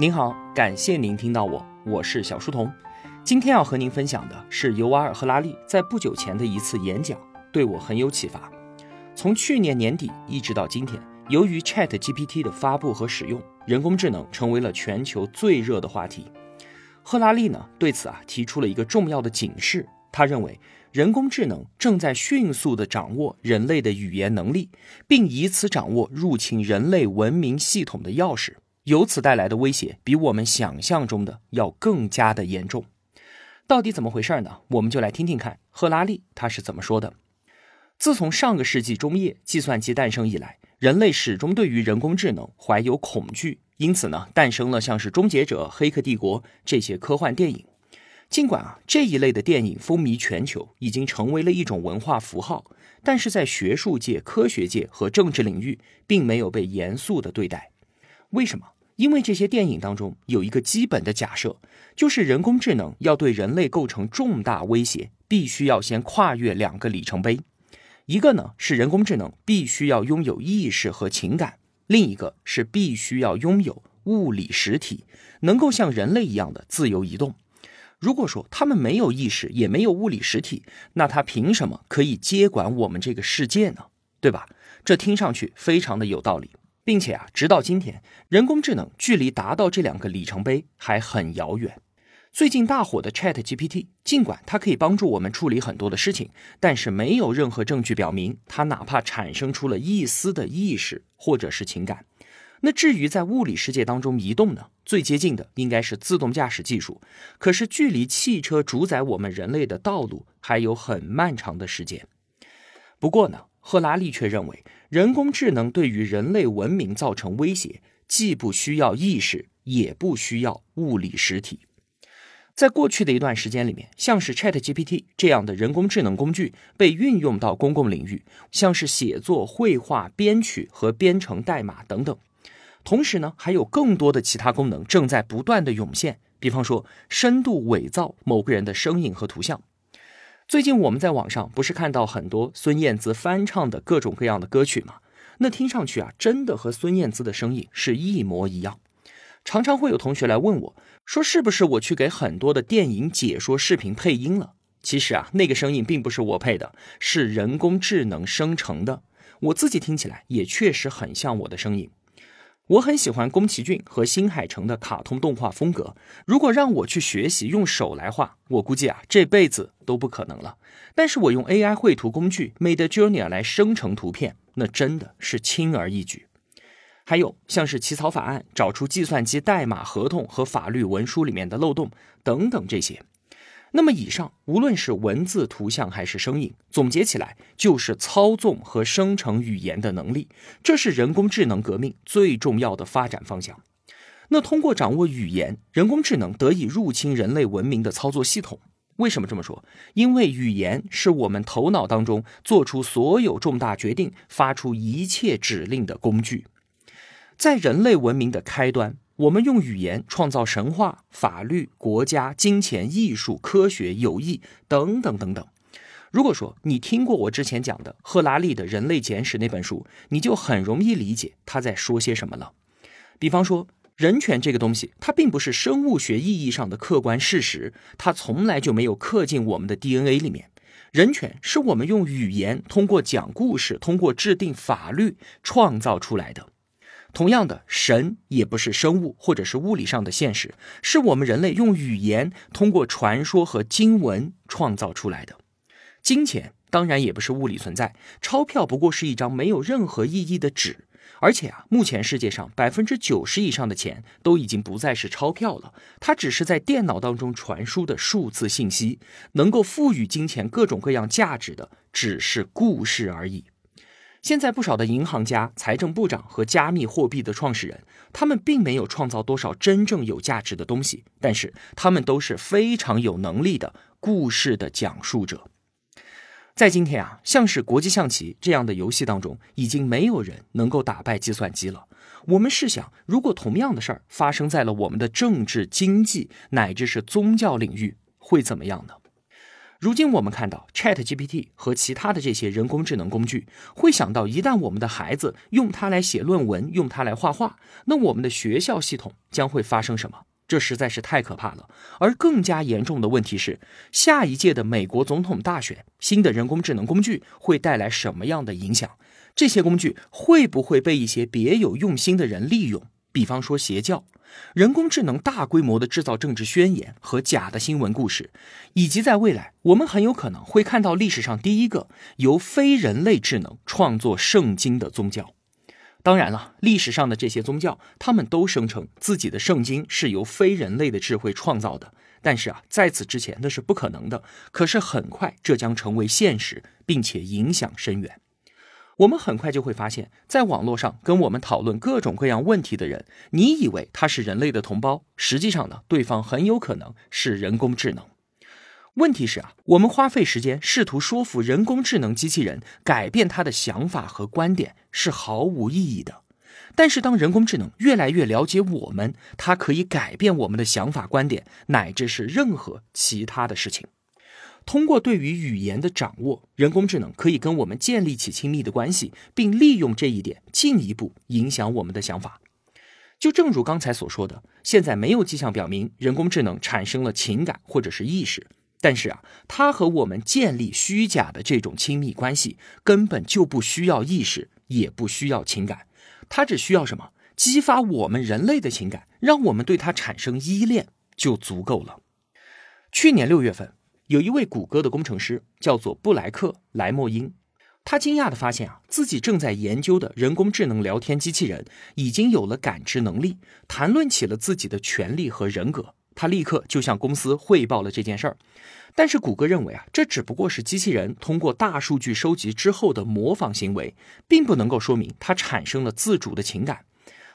您好，感谢您听到我，我是小书童。今天要和您分享的是尤瓦尔·赫拉利在不久前的一次演讲，对我很有启发。从去年年底一直到今天，由于 Chat GPT 的发布和使用，人工智能成为了全球最热的话题。赫拉利呢对此啊提出了一个重要的警示，他认为人工智能正在迅速地掌握人类的语言能力，并以此掌握入侵人类文明系统的钥匙。由此带来的威胁比我们想象中的要更加的严重，到底怎么回事呢？我们就来听听看赫拉利他是怎么说的。自从上个世纪中叶计算机诞生以来，人类始终对于人工智能怀有恐惧，因此呢，诞生了像是《终结者》《黑客帝国》这些科幻电影。尽管啊这一类的电影风靡全球，已经成为了一种文化符号，但是在学术界、科学界和政治领域，并没有被严肃的对待。为什么？因为这些电影当中有一个基本的假设，就是人工智能要对人类构成重大威胁，必须要先跨越两个里程碑。一个呢是人工智能必须要拥有意识和情感，另一个是必须要拥有物理实体，能够像人类一样的自由移动。如果说他们没有意识，也没有物理实体，那他凭什么可以接管我们这个世界呢？对吧？这听上去非常的有道理。并且啊，直到今天，人工智能距离达到这两个里程碑还很遥远。最近大火的 Chat GPT，尽管它可以帮助我们处理很多的事情，但是没有任何证据表明它哪怕产生出了一丝的意识或者是情感。那至于在物理世界当中移动呢？最接近的应该是自动驾驶技术，可是距离汽车主宰我们人类的道路还有很漫长的时间。不过呢？赫拉利却认为，人工智能对于人类文明造成威胁，既不需要意识，也不需要物理实体。在过去的一段时间里面，像是 Chat GPT 这样的人工智能工具被运用到公共领域，像是写作、绘画、编曲和编程代码等等。同时呢，还有更多的其他功能正在不断的涌现，比方说深度伪造某个人的声音和图像。最近我们在网上不是看到很多孙燕姿翻唱的各种各样的歌曲吗？那听上去啊，真的和孙燕姿的声音是一模一样。常常会有同学来问我，说是不是我去给很多的电影解说视频配音了？其实啊，那个声音并不是我配的，是人工智能生成的。我自己听起来也确实很像我的声音。我很喜欢宫崎骏和新海诚的卡通动画风格。如果让我去学习用手来画，我估计啊这辈子都不可能了。但是我用 AI 绘图工具 MadeJourney 来生成图片，那真的是轻而易举。还有像是起草法案、找出计算机代码、合同和法律文书里面的漏洞等等这些。那么以上无论是文字、图像还是声音，总结起来就是操纵和生成语言的能力，这是人工智能革命最重要的发展方向。那通过掌握语言，人工智能得以入侵人类文明的操作系统。为什么这么说？因为语言是我们头脑当中做出所有重大决定、发出一切指令的工具，在人类文明的开端。我们用语言创造神话、法律、国家、金钱、艺术、科学、友谊等等等等。如果说你听过我之前讲的赫拉利的《人类简史》那本书，你就很容易理解他在说些什么了。比方说，人权这个东西，它并不是生物学意义上的客观事实，它从来就没有刻进我们的 DNA 里面。人权是我们用语言，通过讲故事，通过制定法律创造出来的。同样的，神也不是生物或者是物理上的现实，是我们人类用语言通过传说和经文创造出来的。金钱当然也不是物理存在，钞票不过是一张没有任何意义的纸。而且啊，目前世界上百分之九十以上的钱都已经不再是钞票了，它只是在电脑当中传输的数字信息，能够赋予金钱各种各样价值的只是故事而已。现在不少的银行家、财政部长和加密货币的创始人，他们并没有创造多少真正有价值的东西，但是他们都是非常有能力的故事的讲述者。在今天啊，像是国际象棋这样的游戏当中，已经没有人能够打败计算机了。我们试想，如果同样的事儿发生在了我们的政治、经济乃至是宗教领域，会怎么样呢？如今我们看到 Chat GPT 和其他的这些人工智能工具，会想到一旦我们的孩子用它来写论文，用它来画画，那我们的学校系统将会发生什么？这实在是太可怕了。而更加严重的问题是，下一届的美国总统大选，新的人工智能工具会带来什么样的影响？这些工具会不会被一些别有用心的人利用？比方说邪教。人工智能大规模的制造政治宣言和假的新闻故事，以及在未来，我们很有可能会看到历史上第一个由非人类智能创作圣经的宗教。当然了，历史上的这些宗教，他们都声称自己的圣经是由非人类的智慧创造的。但是啊，在此之前那是不可能的。可是很快，这将成为现实，并且影响深远。我们很快就会发现，在网络上跟我们讨论各种各样问题的人，你以为他是人类的同胞，实际上呢，对方很有可能是人工智能。问题是啊，我们花费时间试图说服人工智能机器人改变他的想法和观点是毫无意义的。但是，当人工智能越来越了解我们，它可以改变我们的想法、观点，乃至是任何其他的事情。通过对于语言的掌握，人工智能可以跟我们建立起亲密的关系，并利用这一点进一步影响我们的想法。就正如刚才所说的，现在没有迹象表明人工智能产生了情感或者是意识。但是啊，它和我们建立虚假的这种亲密关系，根本就不需要意识，也不需要情感。它只需要什么？激发我们人类的情感，让我们对它产生依恋就足够了。去年六月份。有一位谷歌的工程师叫做布莱克莱莫因，他惊讶地发现啊，自己正在研究的人工智能聊天机器人已经有了感知能力，谈论起了自己的权利和人格。他立刻就向公司汇报了这件事儿，但是谷歌认为啊，这只不过是机器人通过大数据收集之后的模仿行为，并不能够说明它产生了自主的情感。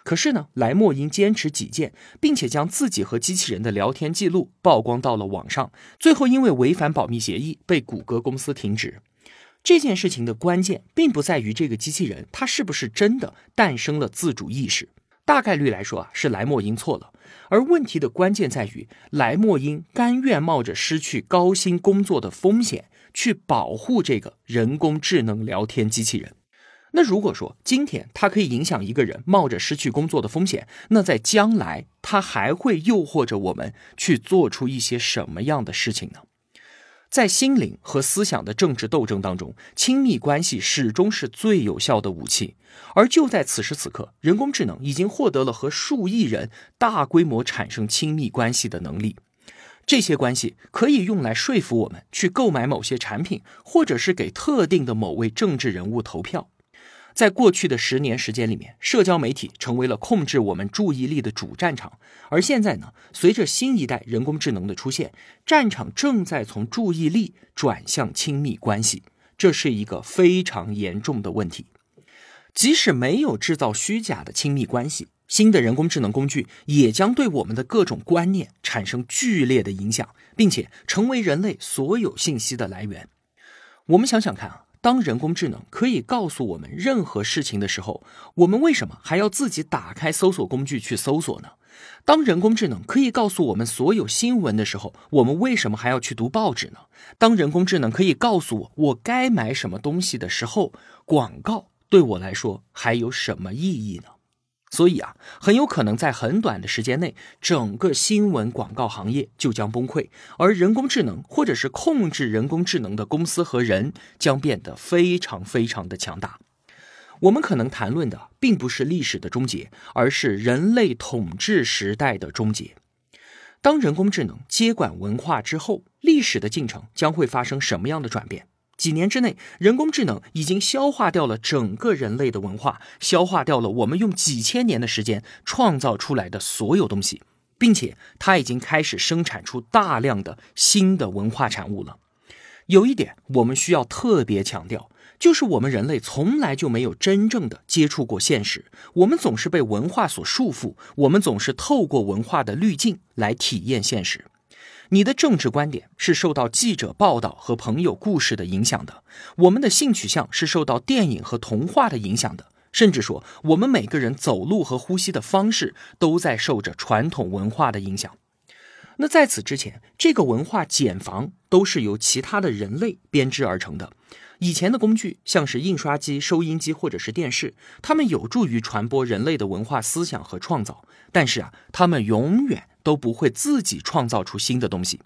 可是呢，莱莫因坚持己见，并且将自己和机器人的聊天记录曝光到了网上，最后因为违反保密协议被谷歌公司停职。这件事情的关键并不在于这个机器人它是不是真的诞生了自主意识，大概率来说啊是莱莫因错了，而问题的关键在于莱莫因甘愿冒着失去高薪工作的风险去保护这个人工智能聊天机器人。那如果说今天它可以影响一个人冒着失去工作的风险，那在将来它还会诱惑着我们去做出一些什么样的事情呢？在心灵和思想的政治斗争当中，亲密关系始终是最有效的武器。而就在此时此刻，人工智能已经获得了和数亿人大规模产生亲密关系的能力，这些关系可以用来说服我们去购买某些产品，或者是给特定的某位政治人物投票。在过去的十年时间里面，社交媒体成为了控制我们注意力的主战场。而现在呢，随着新一代人工智能的出现，战场正在从注意力转向亲密关系，这是一个非常严重的问题。即使没有制造虚假的亲密关系，新的人工智能工具也将对我们的各种观念产生剧烈的影响，并且成为人类所有信息的来源。我们想想看啊。当人工智能可以告诉我们任何事情的时候，我们为什么还要自己打开搜索工具去搜索呢？当人工智能可以告诉我们所有新闻的时候，我们为什么还要去读报纸呢？当人工智能可以告诉我我该买什么东西的时候，广告对我来说还有什么意义呢？所以啊，很有可能在很短的时间内，整个新闻广告行业就将崩溃，而人工智能或者是控制人工智能的公司和人将变得非常非常的强大。我们可能谈论的并不是历史的终结，而是人类统治时代的终结。当人工智能接管文化之后，历史的进程将会发生什么样的转变？几年之内，人工智能已经消化掉了整个人类的文化，消化掉了我们用几千年的时间创造出来的所有东西，并且它已经开始生产出大量的新的文化产物了。有一点我们需要特别强调，就是我们人类从来就没有真正的接触过现实，我们总是被文化所束缚，我们总是透过文化的滤镜来体验现实。你的政治观点是受到记者报道和朋友故事的影响的，我们的性取向是受到电影和童话的影响的，甚至说我们每个人走路和呼吸的方式都在受着传统文化的影响。那在此之前，这个文化茧房都是由其他的人类编织而成的。以前的工具，像是印刷机、收音机或者是电视，它们有助于传播人类的文化思想和创造。但是啊，它们永远都不会自己创造出新的东西。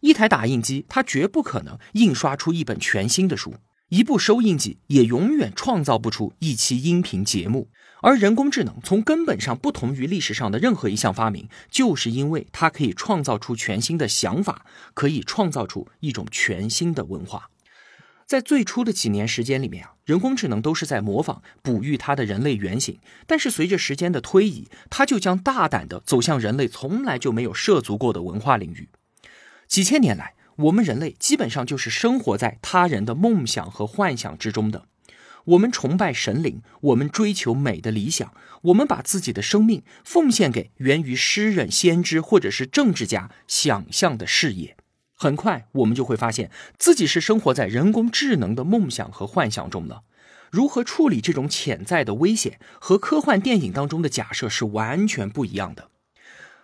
一台打印机，它绝不可能印刷出一本全新的书；一部收音机也永远创造不出一期音频节目。而人工智能从根本上不同于历史上的任何一项发明，就是因为它可以创造出全新的想法，可以创造出一种全新的文化。在最初的几年时间里面啊，人工智能都是在模仿、哺育它的人类原型。但是随着时间的推移，它就将大胆地走向人类从来就没有涉足过的文化领域。几千年来，我们人类基本上就是生活在他人的梦想和幻想之中的。我们崇拜神灵，我们追求美的理想，我们把自己的生命奉献给源于诗人、先知或者是政治家想象的事业。很快，我们就会发现自己是生活在人工智能的梦想和幻想中了。如何处理这种潜在的危险，和科幻电影当中的假设是完全不一样的。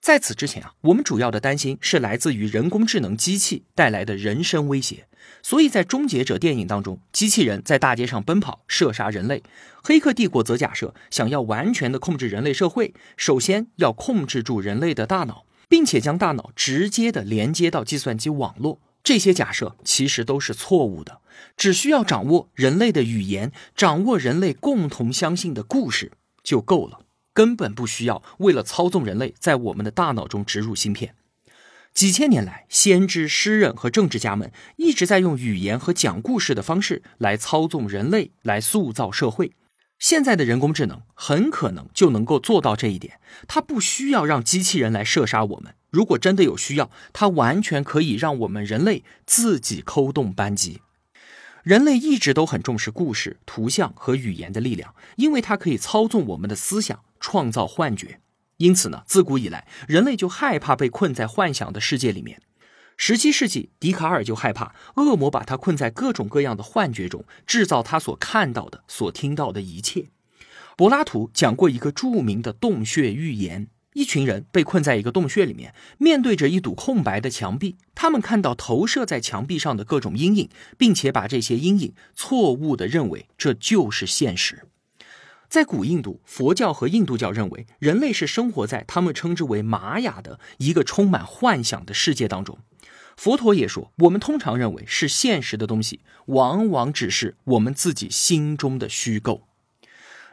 在此之前啊，我们主要的担心是来自于人工智能机器带来的人身威胁。所以在《终结者》电影当中，机器人在大街上奔跑，射杀人类；《黑客帝国》则假设，想要完全的控制人类社会，首先要控制住人类的大脑。并且将大脑直接的连接到计算机网络，这些假设其实都是错误的。只需要掌握人类的语言，掌握人类共同相信的故事就够了，根本不需要为了操纵人类在我们的大脑中植入芯片。几千年来，先知、诗人和政治家们一直在用语言和讲故事的方式来操纵人类，来塑造社会。现在的人工智能很可能就能够做到这一点，它不需要让机器人来射杀我们。如果真的有需要，它完全可以让我们人类自己扣动扳机。人类一直都很重视故事、图像和语言的力量，因为它可以操纵我们的思想，创造幻觉。因此呢，自古以来，人类就害怕被困在幻想的世界里面。十七世纪，笛卡尔就害怕恶魔把他困在各种各样的幻觉中，制造他所看到的、所听到的一切。柏拉图讲过一个著名的洞穴寓言：一群人被困在一个洞穴里面，面对着一堵空白的墙壁，他们看到投射在墙壁上的各种阴影，并且把这些阴影错误地认为这就是现实。在古印度，佛教和印度教认为人类是生活在他们称之为玛雅的一个充满幻想的世界当中。佛陀也说，我们通常认为是现实的东西，往往只是我们自己心中的虚构。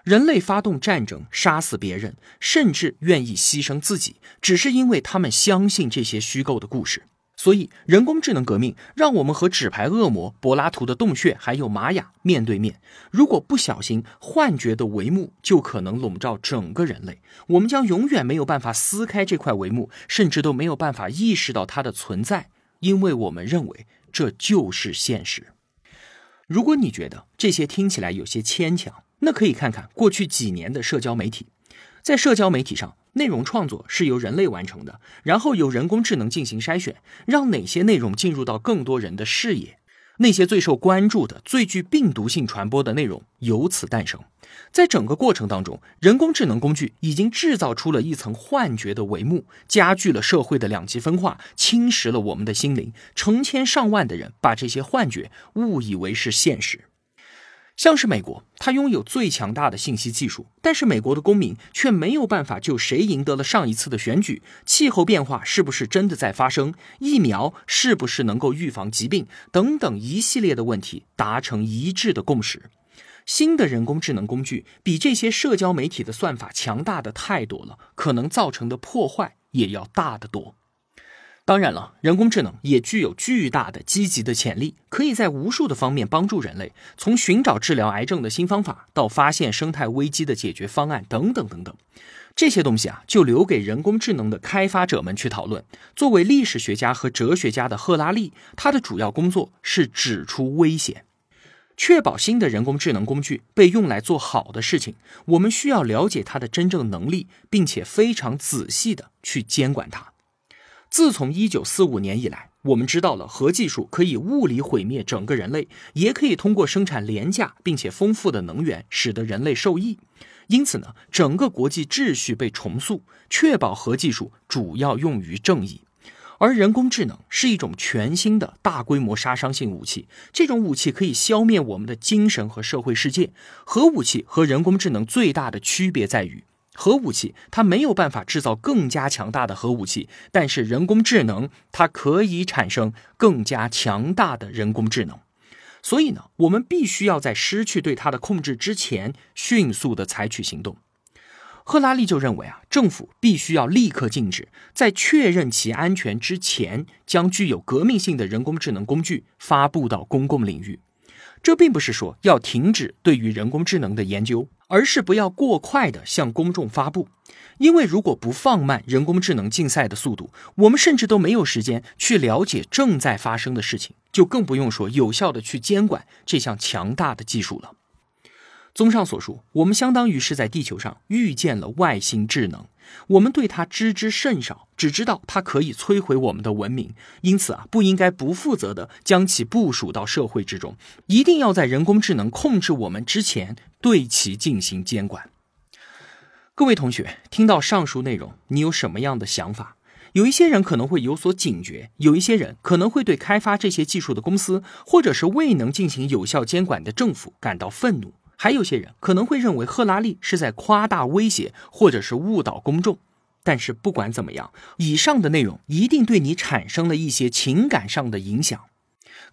人类发动战争，杀死别人，甚至愿意牺牲自己，只是因为他们相信这些虚构的故事。所以，人工智能革命让我们和纸牌恶魔、柏拉图的洞穴还有玛雅面对面。如果不小心，幻觉的帷幕就可能笼罩整个人类，我们将永远没有办法撕开这块帷幕，甚至都没有办法意识到它的存在。因为我们认为这就是现实。如果你觉得这些听起来有些牵强，那可以看看过去几年的社交媒体。在社交媒体上，内容创作是由人类完成的，然后由人工智能进行筛选，让哪些内容进入到更多人的视野。那些最受关注的、最具病毒性传播的内容由此诞生。在整个过程当中，人工智能工具已经制造出了一层幻觉的帷幕，加剧了社会的两极分化，侵蚀了我们的心灵。成千上万的人把这些幻觉误以为是现实。像是美国，它拥有最强大的信息技术，但是美国的公民却没有办法就谁赢得了上一次的选举、气候变化是不是真的在发生、疫苗是不是能够预防疾病等等一系列的问题达成一致的共识。新的人工智能工具比这些社交媒体的算法强大的太多了，可能造成的破坏也要大得多。当然了，人工智能也具有巨大的积极的潜力，可以在无数的方面帮助人类，从寻找治疗癌症的新方法，到发现生态危机的解决方案，等等等等。这些东西啊，就留给人工智能的开发者们去讨论。作为历史学家和哲学家的赫拉利，他的主要工作是指出危险，确保新的人工智能工具被用来做好的事情。我们需要了解它的真正能力，并且非常仔细的去监管它。自从一九四五年以来，我们知道了核技术可以物理毁灭整个人类，也可以通过生产廉价并且丰富的能源，使得人类受益。因此呢，整个国际秩序被重塑，确保核技术主要用于正义。而人工智能是一种全新的大规模杀伤性武器，这种武器可以消灭我们的精神和社会世界。核武器和人工智能最大的区别在于，核武器它没有办法制造更加强大的核武器，但是人工智能它可以产生更加强大的人工智能。所以呢，我们必须要在失去对它的控制之前，迅速的采取行动。赫拉利就认为啊，政府必须要立刻禁止，在确认其安全之前，将具有革命性的人工智能工具发布到公共领域。这并不是说要停止对于人工智能的研究，而是不要过快的向公众发布。因为如果不放慢人工智能竞赛的速度，我们甚至都没有时间去了解正在发生的事情，就更不用说有效的去监管这项强大的技术了。综上所述，我们相当于是在地球上遇见了外星智能，我们对它知之甚少，只知道它可以摧毁我们的文明，因此啊，不应该不负责的将其部署到社会之中，一定要在人工智能控制我们之前对其进行监管。各位同学，听到上述内容，你有什么样的想法？有一些人可能会有所警觉，有一些人可能会对开发这些技术的公司，或者是未能进行有效监管的政府感到愤怒。还有些人可能会认为赫拉利是在夸大威胁，或者是误导公众。但是不管怎么样，以上的内容一定对你产生了一些情感上的影响。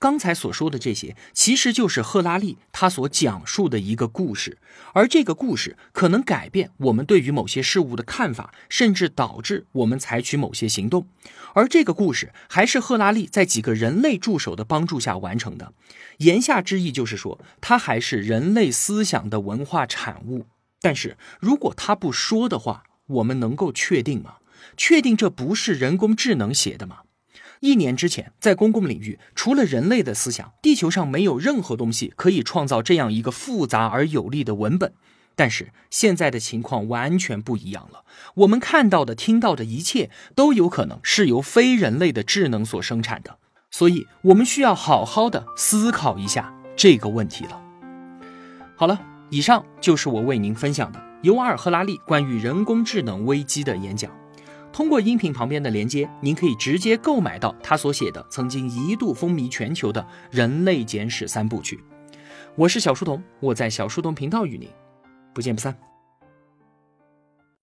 刚才所说的这些，其实就是赫拉利他所讲述的一个故事，而这个故事可能改变我们对于某些事物的看法，甚至导致我们采取某些行动。而这个故事还是赫拉利在几个人类助手的帮助下完成的。言下之意就是说，他还是人类思想的文化产物。但是如果他不说的话，我们能够确定吗？确定这不是人工智能写的吗？一年之前，在公共领域，除了人类的思想，地球上没有任何东西可以创造这样一个复杂而有力的文本。但是现在的情况完全不一样了，我们看到的、听到的一切都有可能是由非人类的智能所生产的。所以，我们需要好好的思考一下这个问题了。好了，以上就是我为您分享的尤瓦尔·赫拉利关于人工智能危机的演讲。通过音频旁边的连接，您可以直接购买到他所写的、曾经一度风靡全球的《人类简史三部曲》。我是小书童，我在小书童频道与您不见不散。